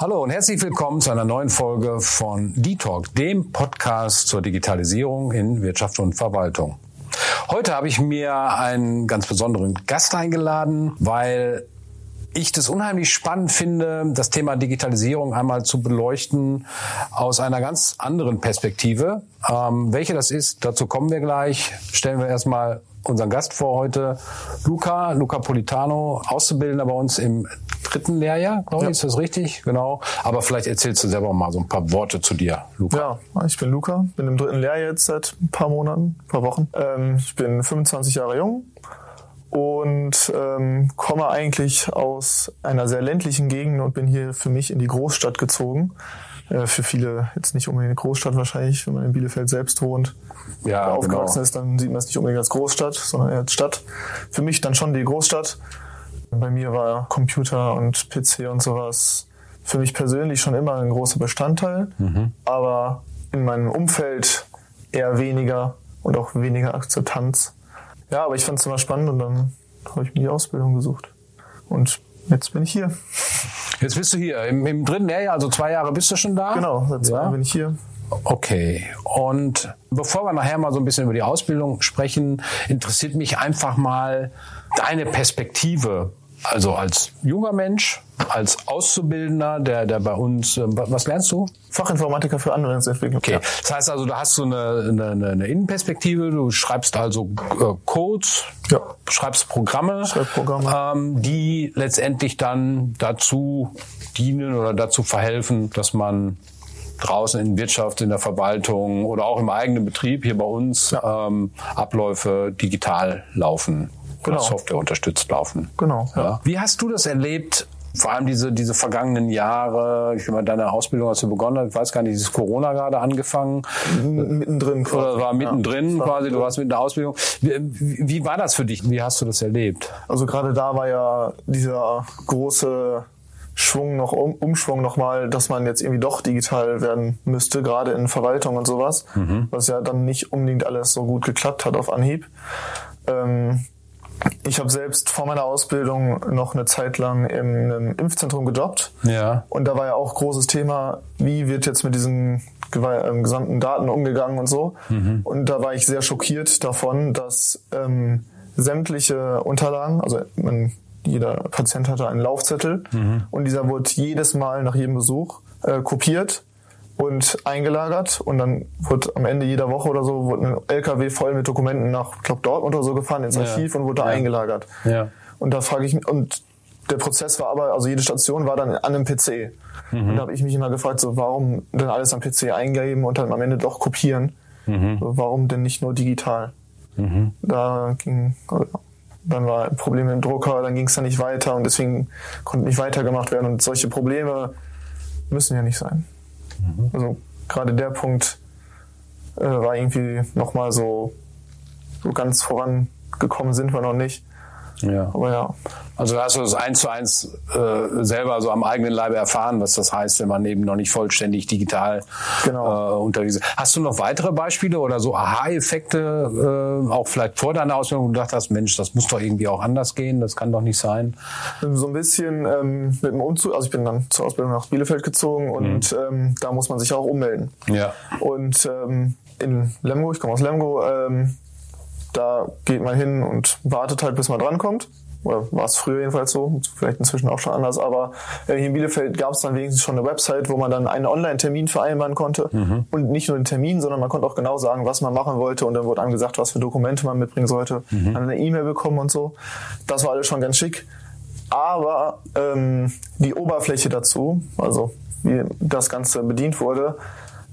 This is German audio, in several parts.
Hallo und herzlich willkommen zu einer neuen Folge von D-Talk, dem Podcast zur Digitalisierung in Wirtschaft und Verwaltung. Heute habe ich mir einen ganz besonderen Gast eingeladen, weil ich das unheimlich spannend finde, das Thema Digitalisierung einmal zu beleuchten aus einer ganz anderen Perspektive. Ähm, welche das ist, dazu kommen wir gleich. Stellen wir erstmal unseren Gast vor heute, Luca, Luca Politano, Auszubildender bei uns im dritten Lehrjahr, glaube ich, ist das richtig? Genau. Aber vielleicht erzählst du selber mal so ein paar Worte zu dir, Luca. Ja, ich bin Luca, bin im dritten Lehrjahr jetzt seit ein paar Monaten, ein paar Wochen. Ähm, ich bin 25 Jahre jung und ähm, komme eigentlich aus einer sehr ländlichen Gegend und bin hier für mich in die Großstadt gezogen. Äh, für viele jetzt nicht unbedingt eine Großstadt wahrscheinlich, wenn man in Bielefeld selbst wohnt ja, aufgewachsen genau. ist, dann sieht man es nicht unbedingt als Großstadt, sondern eher als Stadt. Für mich dann schon die Großstadt. Bei mir war Computer und PC und sowas für mich persönlich schon immer ein großer Bestandteil, mhm. aber in meinem Umfeld eher weniger und auch weniger Akzeptanz. Ja, aber ich fand es immer spannend und dann habe ich mir die Ausbildung gesucht. Und jetzt bin ich hier. Jetzt bist du hier im, im dritten Lehrjahr, also zwei Jahre bist du schon da? Genau, seit zwei ja. Jahren bin ich hier. Okay. Und bevor wir nachher mal so ein bisschen über die Ausbildung sprechen, interessiert mich einfach mal deine Perspektive. Also als junger Mensch, als Auszubildender, der, der bei uns, äh, was lernst du? Fachinformatiker für Anwendungsentwicklung. Okay, das heißt also, da hast du eine, eine, eine Innenperspektive, du schreibst also äh, Codes, ja. schreibst Programme, Schreibprogramme. Ähm, die letztendlich dann dazu dienen oder dazu verhelfen, dass man draußen in Wirtschaft, in der Verwaltung oder auch im eigenen Betrieb hier bei uns ja. ähm, Abläufe digital laufen. Genau. Software unterstützt laufen. Genau. Ja. Wie hast du das erlebt? Vor allem diese, diese vergangenen Jahre, ich meine, deine Ausbildung hast du begonnen, ich weiß gar nicht, ist Corona gerade angefangen? Mittendrin quasi. Oder war mittendrin ja, quasi, du warst mit der Ausbildung. Wie, wie war das für dich? Wie hast du das erlebt? Also gerade da war ja dieser große Schwung noch, um, Umschwung nochmal, dass man jetzt irgendwie doch digital werden müsste, gerade in Verwaltung und sowas, mhm. was ja dann nicht unbedingt alles so gut geklappt hat auf Anhieb. Ähm, ich habe selbst vor meiner Ausbildung noch eine Zeit lang im, im Impfzentrum gejobbt. Ja. Und da war ja auch großes Thema, wie wird jetzt mit diesen ähm, gesamten Daten umgegangen und so. Mhm. Und da war ich sehr schockiert davon, dass ähm, sämtliche Unterlagen, also man jeder Patient hatte einen Laufzettel mhm. und dieser wurde jedes Mal nach jedem Besuch äh, kopiert und eingelagert und dann wird am Ende jeder Woche oder so wurde ein LKW voll mit Dokumenten nach, ich glaube Dortmund oder so gefahren ins Archiv ja. und wurde da ja. eingelagert. Ja. Und da frage ich mich und der Prozess war aber, also jede Station war dann an einem PC. Mhm. Und da habe ich mich immer gefragt, so warum denn alles am PC eingeben und dann am Ende doch kopieren? Mhm. So, warum denn nicht nur digital? Mhm. Da ging, dann war ein Problem mit dem Drucker, dann ging es dann nicht weiter und deswegen konnte nicht weitergemacht werden. Und solche Probleme müssen ja nicht sein. Mhm. Also gerade der Punkt äh, war irgendwie nochmal so, so ganz vorangekommen sind wir noch nicht. Ja. Aber ja. Also hast du das eins zu eins äh, selber so am eigenen Leibe erfahren, was das heißt, wenn man eben noch nicht vollständig digital genau. äh, unterwegs ist. Hast du noch weitere Beispiele oder so Aha-Effekte, äh, auch vielleicht vor deiner Ausbildung, wo du gedacht hast, Mensch, das muss doch irgendwie auch anders gehen, das kann doch nicht sein? So ein bisschen ähm, mit dem Umzug, also ich bin dann zur Ausbildung nach Bielefeld gezogen und mhm. ähm, da muss man sich auch ummelden. Ja. Und ähm, in Lemgo, ich komme aus Lemgo, ähm, da geht man hin und wartet halt, bis man drankommt. Oder war es früher jedenfalls so, vielleicht inzwischen auch schon anders, aber hier in Bielefeld gab es dann wenigstens schon eine Website, wo man dann einen Online-Termin vereinbaren konnte. Mhm. Und nicht nur den Termin, sondern man konnte auch genau sagen, was man machen wollte und dann wurde angesagt, was für Dokumente man mitbringen sollte. Mhm. Dann eine E-Mail bekommen und so. Das war alles schon ganz schick. Aber ähm, die Oberfläche dazu, also wie das Ganze bedient wurde,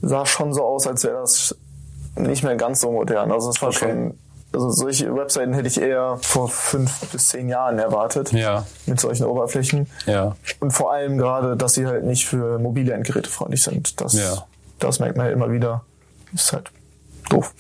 sah schon so aus, als wäre das nicht mehr ganz so modern. Also es war okay. schon also solche Webseiten hätte ich eher vor fünf bis zehn Jahren erwartet. Ja. Mit solchen Oberflächen. Ja. Und vor allem gerade, dass sie halt nicht für mobile Endgeräte freundlich sind. Das, ja. das merkt man halt immer wieder. Ist halt doof.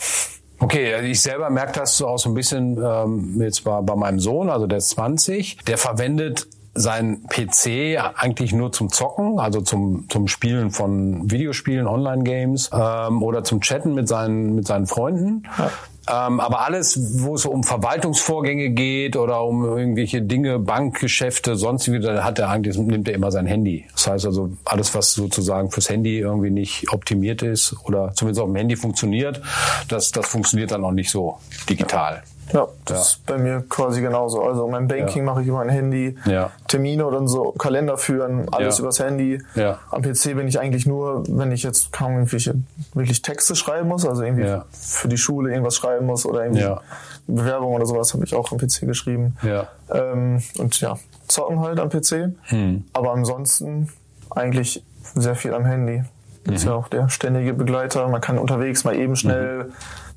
Okay, ich selber merke das so auch so ein bisschen ähm, jetzt bei, bei meinem Sohn, also der ist 20, der verwendet sein PC eigentlich nur zum Zocken, also zum, zum Spielen von Videospielen, Online-Games ähm, oder zum Chatten mit seinen, mit seinen Freunden. Ja. Ähm, aber alles, wo es um Verwaltungsvorgänge geht oder um irgendwelche Dinge, Bankgeschäfte, sonst wieder, hat er eigentlich, nimmt er immer sein Handy. Das heißt also, alles, was sozusagen fürs Handy irgendwie nicht optimiert ist oder zumindest auf dem Handy funktioniert, das, das funktioniert dann auch nicht so digital. Ja, das ja. ist bei mir quasi genauso. Also mein Banking ja. mache ich über mein Handy, ja. Termine oder so, Kalender führen, alles übers Handy. Am PC bin ich eigentlich nur, wenn ich jetzt kaum irgendwelche wirklich Texte schreiben muss, also irgendwie für die Schule irgendwas schreiben muss oder irgendwie Bewerbung oder sowas habe ich auch am PC geschrieben. Ähm, und ja, zocken halt am PC. Hm. Aber ansonsten eigentlich sehr viel am Handy. Das mhm. ist ja auch der ständige Begleiter. Man kann unterwegs mal eben schnell mhm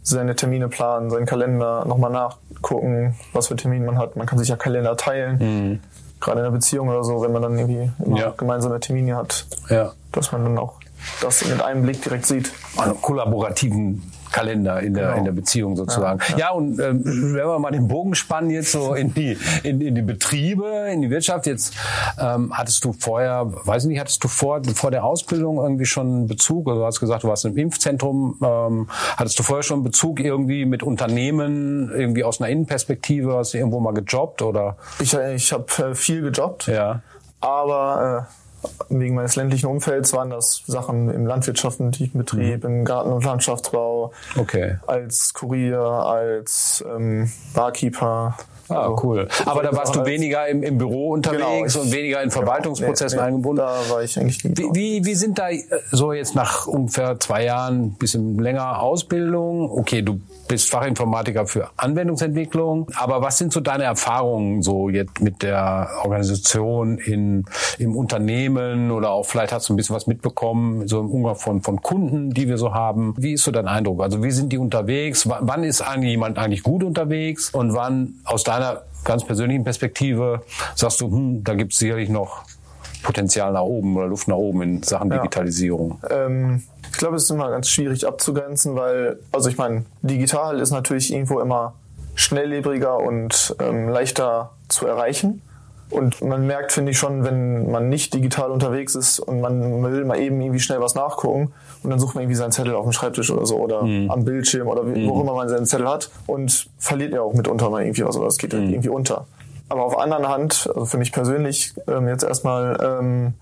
seine Termine planen, seinen Kalender nochmal nachgucken, was für Termine man hat. Man kann sich ja Kalender teilen. Mhm. Gerade in einer Beziehung oder so, wenn man dann irgendwie ja. gemeinsame Termine hat, ja. dass man dann auch das mit einem Blick direkt sieht. Einen kollaborativen Kalender in der, genau. in der Beziehung sozusagen. Ja, ja. ja und ähm, wenn wir mal den Bogen spannen jetzt so in die, in, in die Betriebe, in die Wirtschaft, jetzt ähm, hattest du vorher, weiß ich nicht, hattest du vor, vor der Ausbildung irgendwie schon Bezug, also du hast gesagt, du warst im Impfzentrum, ähm, hattest du vorher schon Bezug irgendwie mit Unternehmen, irgendwie aus einer Innenperspektive, hast du irgendwo mal gejobbt oder? Ich, äh, ich habe äh, viel gejobbt. Ja. Aber äh, wegen meines ländlichen Umfelds waren das Sachen im landwirtschaftlichen Betrieb, mhm. im Garten- und Landschaftsbau, okay. als Kurier, als ähm, Barkeeper. Ah, also, cool. Aber da warst du weniger im, im Büro unterwegs genau, und weniger in Verwaltungsprozessen genau, nee, eingebunden. Da war ich eigentlich nie. Wie, wie, wie sind da äh, so jetzt nach ungefähr zwei Jahren, bisschen länger Ausbildung? Okay, du bist Fachinformatiker für Anwendungsentwicklung. Aber was sind so deine Erfahrungen so jetzt mit der Organisation in, im Unternehmen oder auch vielleicht hast du ein bisschen was mitbekommen, so im Umgang von, von Kunden, die wir so haben. Wie ist so dein Eindruck? Also wie sind die unterwegs? W wann ist eigentlich jemand eigentlich gut unterwegs? Und wann aus deiner ganz persönlichen Perspektive sagst du, hm, da gibt es sicherlich noch Potenzial nach oben oder Luft nach oben in Sachen Digitalisierung? Ja. Ähm ich glaube, es ist immer ganz schwierig abzugrenzen, weil, also ich meine, digital ist natürlich irgendwo immer schnelllebiger und ähm, leichter zu erreichen. Und man merkt, finde ich schon, wenn man nicht digital unterwegs ist und man will mal eben irgendwie schnell was nachgucken und dann sucht man irgendwie seinen Zettel auf dem Schreibtisch oder so oder mhm. am Bildschirm oder mhm. wo immer man seinen Zettel hat und verliert ja auch mitunter mal irgendwie was oder es geht mhm. irgendwie unter. Aber auf anderen Hand, also für mich persönlich, ähm, jetzt erstmal, ähm,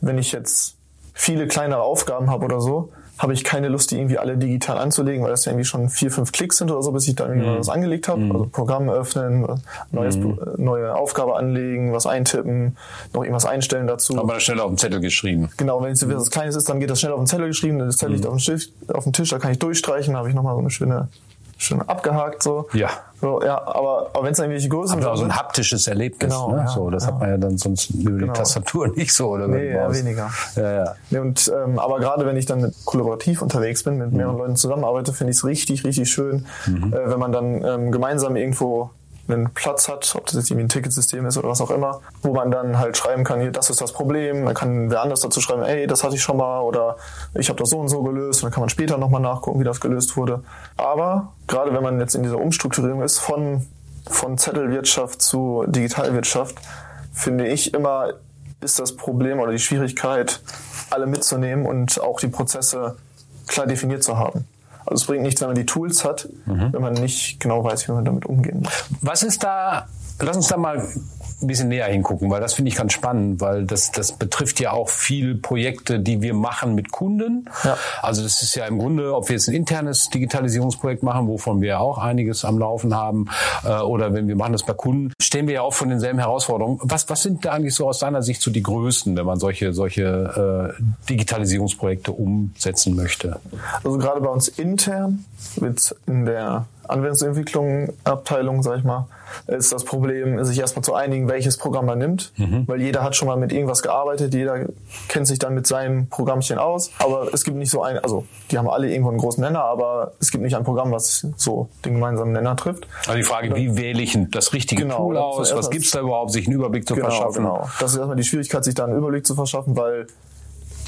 wenn ich jetzt viele kleinere Aufgaben habe oder so, habe ich keine Lust, die irgendwie alle digital anzulegen, weil das ja irgendwie schon vier, fünf Klicks sind oder so, bis ich dann irgendwie mhm. was angelegt habe. Mhm. Also Programm öffnen, neues, mhm. neue Aufgabe anlegen, was eintippen, noch irgendwas einstellen dazu. Aber schnell auf dem Zettel geschrieben. Genau, wenn es was Kleines ist, dann geht das schnell auf dem Zettel geschrieben, das Zettel liegt mhm. auf dem, Stift, auf dem Tisch, da kann ich durchstreichen, da habe ich nochmal so eine schöne schon abgehakt so. Ja. So, ja, aber, aber wenn es irgendwelche größeren sind. so ein haptisches Erlebnis. Genau, ne? ja, so, das ja. hat man ja dann sonst über genau. die Tastatur nicht so oder Nee, ja, weniger. Ja, ja. Nee, und, ähm, aber gerade wenn ich dann mit kollaborativ unterwegs bin, mit mehreren mhm. Leuten zusammenarbeite, finde ich es richtig, richtig schön, mhm. äh, wenn man dann ähm, gemeinsam irgendwo einen Platz hat, ob das jetzt irgendwie ein Ticketsystem ist oder was auch immer, wo man dann halt schreiben kann, hier, das ist das Problem, dann kann wer anders dazu schreiben, ey, das hatte ich schon mal oder ich habe das so und so gelöst und dann kann man später nochmal nachgucken, wie das gelöst wurde. Aber gerade wenn man jetzt in dieser Umstrukturierung ist von, von Zettelwirtschaft zu Digitalwirtschaft, finde ich immer, ist das Problem oder die Schwierigkeit, alle mitzunehmen und auch die Prozesse klar definiert zu haben. Also es bringt nichts, wenn man die Tools hat, mhm. wenn man nicht genau weiß, wie man damit umgehen muss. Was ist da, lass uns da mal ein bisschen näher hingucken, weil das finde ich ganz spannend, weil das, das betrifft ja auch viel Projekte, die wir machen mit Kunden. Ja. Also das ist ja im Grunde, ob wir jetzt ein internes Digitalisierungsprojekt machen, wovon wir auch einiges am Laufen haben, äh, oder wenn wir machen das bei Kunden, stehen wir ja auch von denselben Herausforderungen. Was, was sind da eigentlich so aus deiner Sicht so die größten, wenn man solche, solche äh, Digitalisierungsprojekte umsetzen möchte? Also gerade bei uns intern wird in der Anwendungsentwicklung Abteilung, sag ich mal, ist das Problem, sich erstmal zu einigen, welches Programm man nimmt, mhm. weil jeder hat schon mal mit irgendwas gearbeitet, jeder kennt sich dann mit seinem Programmchen aus, aber es gibt nicht so ein, also die haben alle irgendwo einen großen Nenner, aber es gibt nicht ein Programm, was so den gemeinsamen Nenner trifft. Also die Frage, wie wähle ich das richtige genau, Tool aus, was gibt's da überhaupt, sich einen Überblick zu genau, verschaffen? Genau, das ist erstmal die Schwierigkeit, sich da einen Überblick zu verschaffen, weil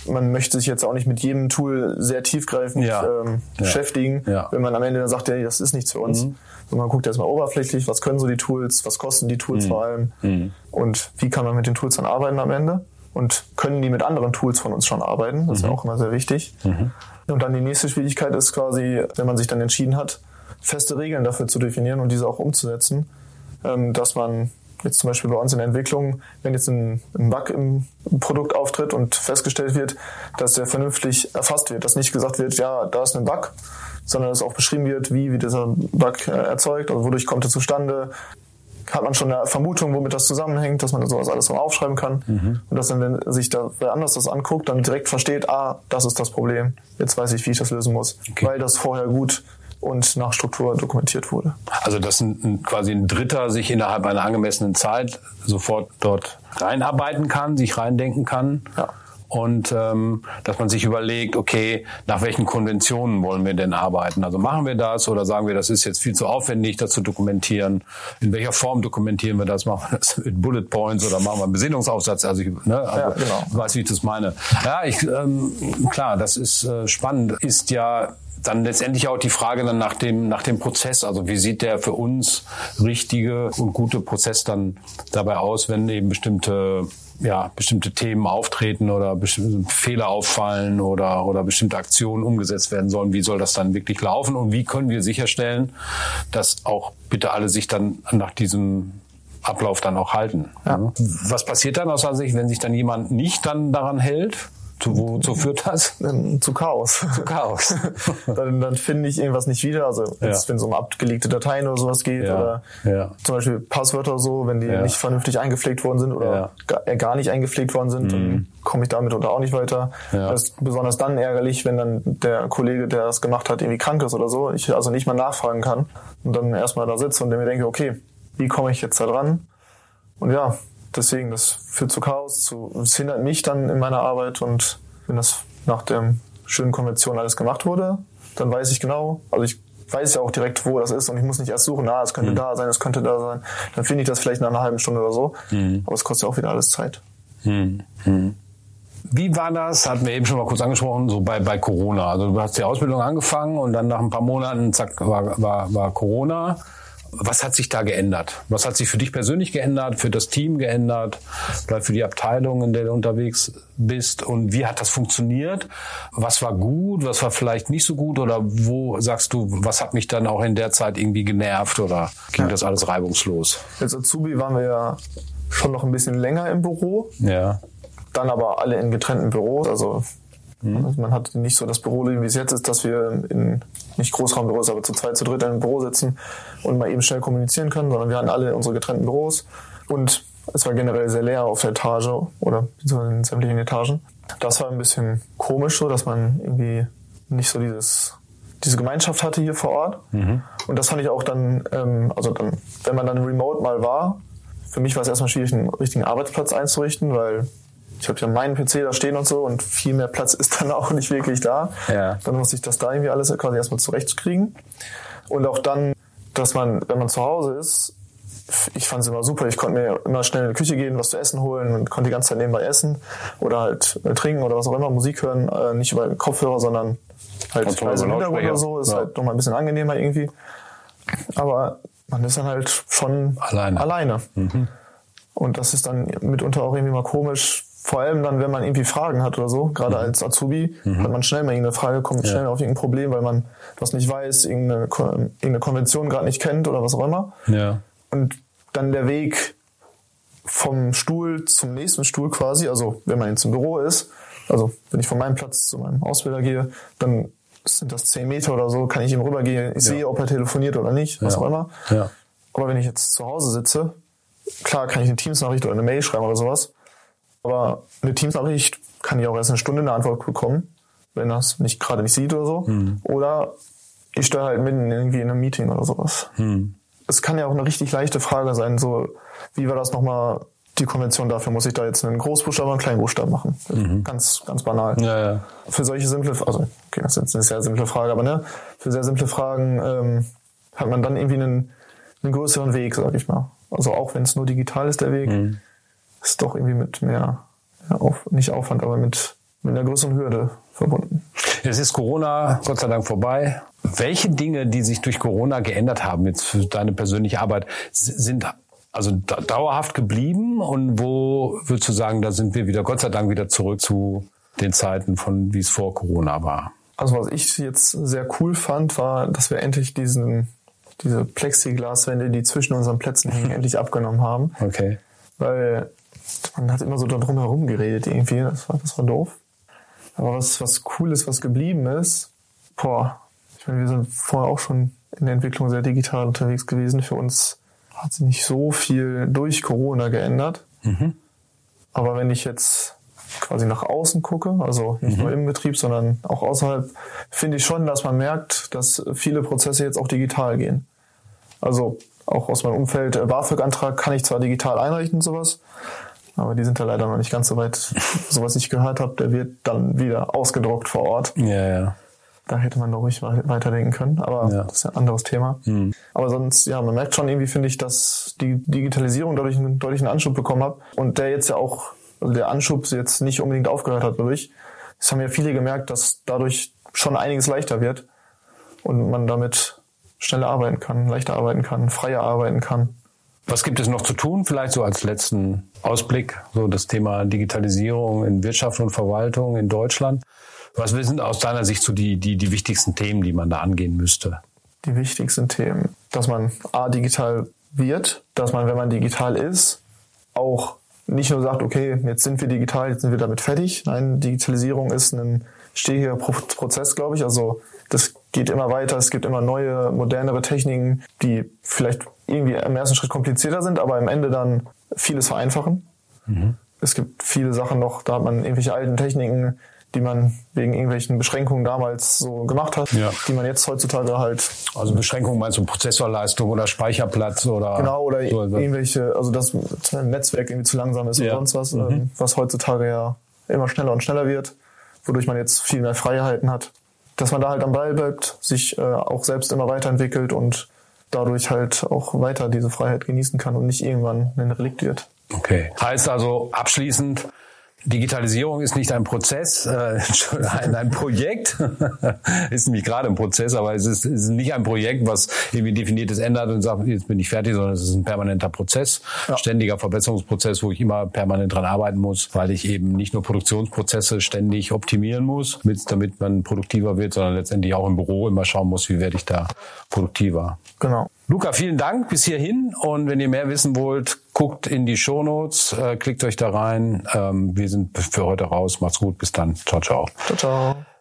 man möchte sich jetzt auch nicht mit jedem Tool sehr tiefgreifend ja. Ähm, ja. beschäftigen, ja. wenn man am Ende dann sagt, ja, das ist nichts für uns. Mhm. So, man guckt erstmal oberflächlich, was können so die Tools, was kosten die Tools mhm. vor allem mhm. und wie kann man mit den Tools dann arbeiten am Ende und können die mit anderen Tools von uns schon arbeiten. Das ist ja mhm. auch immer sehr wichtig. Mhm. Und dann die nächste Schwierigkeit ist quasi, wenn man sich dann entschieden hat, feste Regeln dafür zu definieren und diese auch umzusetzen, ähm, dass man jetzt zum Beispiel bei uns in der Entwicklung, wenn jetzt ein, ein Bug im Produkt auftritt und festgestellt wird, dass der vernünftig erfasst wird, dass nicht gesagt wird, ja, da ist ein Bug, sondern dass auch beschrieben wird, wie wird dieser Bug äh, erzeugt, also wodurch kommt er zustande, hat man schon eine Vermutung, womit das zusammenhängt, dass man sowas alles mal aufschreiben kann. Mhm. Und dass dann, wenn sich da wer anders das anguckt, dann direkt versteht, ah, das ist das Problem. Jetzt weiß ich, wie ich das lösen muss. Okay. Weil das vorher gut und nach Struktur dokumentiert wurde. Also dass ein, quasi ein Dritter sich innerhalb einer angemessenen Zeit sofort dort reinarbeiten kann, sich reindenken kann. Ja und ähm, dass man sich überlegt, okay, nach welchen Konventionen wollen wir denn arbeiten? Also machen wir das oder sagen wir, das ist jetzt viel zu aufwendig, das zu dokumentieren? In welcher Form dokumentieren wir das? Machen wir das mit Bullet Points oder machen wir einen Besinnungsaufsatz? Also, ich, ne, also ja, genau. weiß, wie ich das meine. Ja, ich, ähm, klar, das ist äh, spannend. Ist ja dann letztendlich auch die Frage dann nach dem, nach dem Prozess. Also wie sieht der für uns richtige und gute Prozess dann dabei aus, wenn eben bestimmte ja, bestimmte Themen auftreten oder bestimmte Fehler auffallen oder, oder bestimmte Aktionen umgesetzt werden sollen. Wie soll das dann wirklich laufen und wie können wir sicherstellen, dass auch bitte alle sich dann nach diesem Ablauf dann auch halten? Ja. Was passiert dann aus seiner Sicht, wenn sich dann jemand nicht dann daran hält? Zu, wozu führt das? Zu Chaos. Zu Chaos. dann, dann finde ich irgendwas nicht wieder. Also ja. wenn es um abgelegte Dateien oder sowas geht ja. oder ja. zum Beispiel Passwörter so, wenn die nicht vernünftig eingepflegt worden sind oder gar, äh, gar, nicht eingepflegt worden sind, mhm. dann komme ich damit unter auch nicht weiter. Das ist besonders dann ärgerlich, wenn dann der Kollege, der das gemacht hat, irgendwie krank ist oder so, ich also nicht mal nachfragen kann und dann erstmal da sitze und mir denke, okay, wie komme ich jetzt da dran? Und ja, deswegen, das führt zu Chaos, zu, es hindert mich dann in meiner Arbeit und wenn das nach der schönen Konvention alles gemacht wurde, dann weiß ich genau, also ich weiß ja auch direkt, wo das ist und ich muss nicht erst suchen, ah, es könnte mhm. da sein, es könnte da sein. Dann finde ich das vielleicht nach einer halben Stunde oder so. Mhm. Aber es kostet ja auch wieder alles Zeit. Mhm. mhm. Wie war das? Hatten wir eben schon mal kurz angesprochen, so bei, bei Corona. Also du hast die Ausbildung angefangen und dann nach ein paar Monaten, zack, war, war, war Corona. Was hat sich da geändert? Was hat sich für dich persönlich geändert, für das Team geändert, vielleicht für die Abteilung, in der du unterwegs bist? Und wie hat das funktioniert? Was war gut? Was war vielleicht nicht so gut? Oder wo sagst du, was hat mich dann auch in der Zeit irgendwie genervt? Oder ging ja. das alles reibungslos? Als Azubi waren wir ja schon noch ein bisschen länger im Büro. Ja. Dann aber alle in getrennten Büros. Also Mhm. Also man hat nicht so das Büroleben, wie es jetzt ist, dass wir in nicht Großraumbüros, aber zu zweit, zu dritt in einem Büro sitzen und mal eben schnell kommunizieren können, sondern wir hatten alle unsere getrennten Büros und es war generell sehr leer auf der Etage oder in sämtlichen Etagen. Das war ein bisschen komisch so, dass man irgendwie nicht so dieses diese Gemeinschaft hatte hier vor Ort. Mhm. Und das fand ich auch dann, ähm, also dann, wenn man dann remote mal war, für mich war es erstmal schwierig, einen richtigen Arbeitsplatz einzurichten, weil ich habe ja meinen PC da stehen und so und viel mehr Platz ist dann auch nicht wirklich da. Ja. Dann muss ich das da irgendwie alles quasi erstmal zurechtkriegen. Und auch dann, dass man, wenn man zu Hause ist, ich fand es immer super. Ich konnte mir immer schnell in die Küche gehen, was zu essen holen und konnte die ganze Zeit nebenbei essen oder halt äh, trinken oder was auch immer, Musik hören, äh, nicht über Kopfhörer, sondern halt leise im Hintergrund oder so. Ist ja. halt nochmal ein bisschen angenehmer irgendwie. Aber man ist dann halt schon alleine. alleine. Mhm. Und das ist dann mitunter auch irgendwie mal komisch, vor allem dann, wenn man irgendwie Fragen hat oder so, gerade mhm. als Azubi, mhm. hat man schnell mal irgendeine Frage, kommt ja. schnell auf irgendein Problem, weil man was nicht weiß, irgendeine, irgendeine Konvention gerade nicht kennt oder was auch immer. Ja. Und dann der Weg vom Stuhl zum nächsten Stuhl quasi, also wenn man jetzt im Büro ist, also wenn ich von meinem Platz zu meinem Ausbilder gehe, dann sind das zehn Meter oder so, kann ich ihm rübergehen, ich ja. sehe, ob er telefoniert oder nicht, was ja. auch immer. Ja. Aber wenn ich jetzt zu Hause sitze, klar kann ich eine Teams-Nachricht oder eine Mail schreiben oder sowas, aber eine Teams-Nachricht kann ich auch erst eine Stunde eine Antwort bekommen, wenn das nicht gerade nicht sieht oder so. Mhm. Oder ich stelle halt mitten irgendwie in einem Meeting oder sowas. Mhm. Es kann ja auch eine richtig leichte Frage sein, so wie war das nochmal die Konvention dafür? Muss ich da jetzt einen Großbuchstaben oder einen Kleinen machen? Mhm. Ganz, ganz banal. Ja, ja. Für solche simple, also okay, das ist eine sehr simple Frage, aber ne, für sehr simple Fragen ähm, hat man dann irgendwie einen, einen größeren Weg, sag ich mal. Also auch wenn es nur digital ist, der Weg. Mhm ist doch irgendwie mit mehr, ja, auf, nicht Aufwand, aber mit, mit einer größeren Hürde verbunden. Jetzt ist Corona Gott sei Dank vorbei. Welche Dinge, die sich durch Corona geändert haben, jetzt für deine persönliche Arbeit, sind also dauerhaft geblieben und wo würdest du sagen, da sind wir wieder Gott sei Dank wieder zurück zu den Zeiten von wie es vor Corona war? Also was ich jetzt sehr cool fand, war, dass wir endlich diesen, diese Plexiglaswände, die zwischen unseren Plätzen hängen, endlich abgenommen haben. Okay. Weil man hat immer so drum herum geredet irgendwie. Das war, das war doof. Aber was, was cool ist, was geblieben ist, boah, ich meine, wir sind vorher auch schon in der Entwicklung sehr digital unterwegs gewesen. Für uns hat sich nicht so viel durch Corona geändert. Mhm. Aber wenn ich jetzt quasi nach außen gucke, also nicht mhm. nur im Betrieb, sondern auch außerhalb, finde ich schon, dass man merkt, dass viele Prozesse jetzt auch digital gehen. Also auch aus meinem Umfeld, äh, BAföG-Antrag kann ich zwar digital einreichen und sowas, aber die sind da leider noch nicht ganz so weit. so was ich gehört habe, der wird dann wieder ausgedruckt vor Ort. Ja, ja. Da hätte man doch ruhig weiterdenken können, aber ja. das ist ja ein anderes Thema. Mhm. Aber sonst, ja, man merkt schon irgendwie, finde ich, dass die Digitalisierung dadurch einen deutlichen Anschub bekommen hat und der jetzt ja auch, also der Anschub jetzt nicht unbedingt aufgehört hat dadurch. Es haben ja viele gemerkt, dass dadurch schon einiges leichter wird und man damit schneller arbeiten kann, leichter arbeiten kann, freier arbeiten kann. Was gibt es noch zu tun? Vielleicht so als letzten Ausblick, so das Thema Digitalisierung in Wirtschaft und Verwaltung in Deutschland. Was sind aus deiner Sicht so die, die, die wichtigsten Themen, die man da angehen müsste? Die wichtigsten Themen, dass man A, digital wird, dass man, wenn man digital ist, auch nicht nur sagt, okay, jetzt sind wir digital, jetzt sind wir damit fertig. Nein, Digitalisierung ist ein stetiger Prozess, glaube ich. Also das geht immer weiter, es gibt immer neue, modernere Techniken, die vielleicht irgendwie im ersten Schritt komplizierter sind, aber am Ende dann vieles vereinfachen. Mhm. Es gibt viele Sachen noch, da hat man irgendwelche alten Techniken, die man wegen irgendwelchen Beschränkungen damals so gemacht hat, ja. die man jetzt heutzutage halt. Also Beschränkungen meinst du Prozessorleistung oder Speicherplatz oder? Genau, oder so irgendwelche, also das Netzwerk irgendwie zu langsam ist ja. und sonst was, mhm. Ähm, was heutzutage ja immer schneller und schneller wird, wodurch man jetzt viel mehr Freiheiten hat. Dass man da halt am Ball bleibt, sich äh, auch selbst immer weiterentwickelt und dadurch halt auch weiter diese Freiheit genießen kann und nicht irgendwann ein Relikt wird. Okay. Heißt also abschließend, Digitalisierung ist nicht ein Prozess, äh, ein, ein Projekt, ist nämlich gerade ein Prozess, aber es ist, ist nicht ein Projekt, was irgendwie definiertes ändert und sagt, jetzt bin ich fertig, sondern es ist ein permanenter Prozess, ja. ständiger Verbesserungsprozess, wo ich immer permanent dran arbeiten muss, weil ich eben nicht nur Produktionsprozesse ständig optimieren muss, damit man produktiver wird, sondern letztendlich auch im Büro immer schauen muss, wie werde ich da produktiver. Genau. Luca, vielen Dank bis hierhin. Und wenn ihr mehr wissen wollt, guckt in die Shownotes, äh, klickt euch da rein. Ähm, wir sind für heute raus. Macht's gut. Bis dann. Ciao, ciao. Ciao, ciao.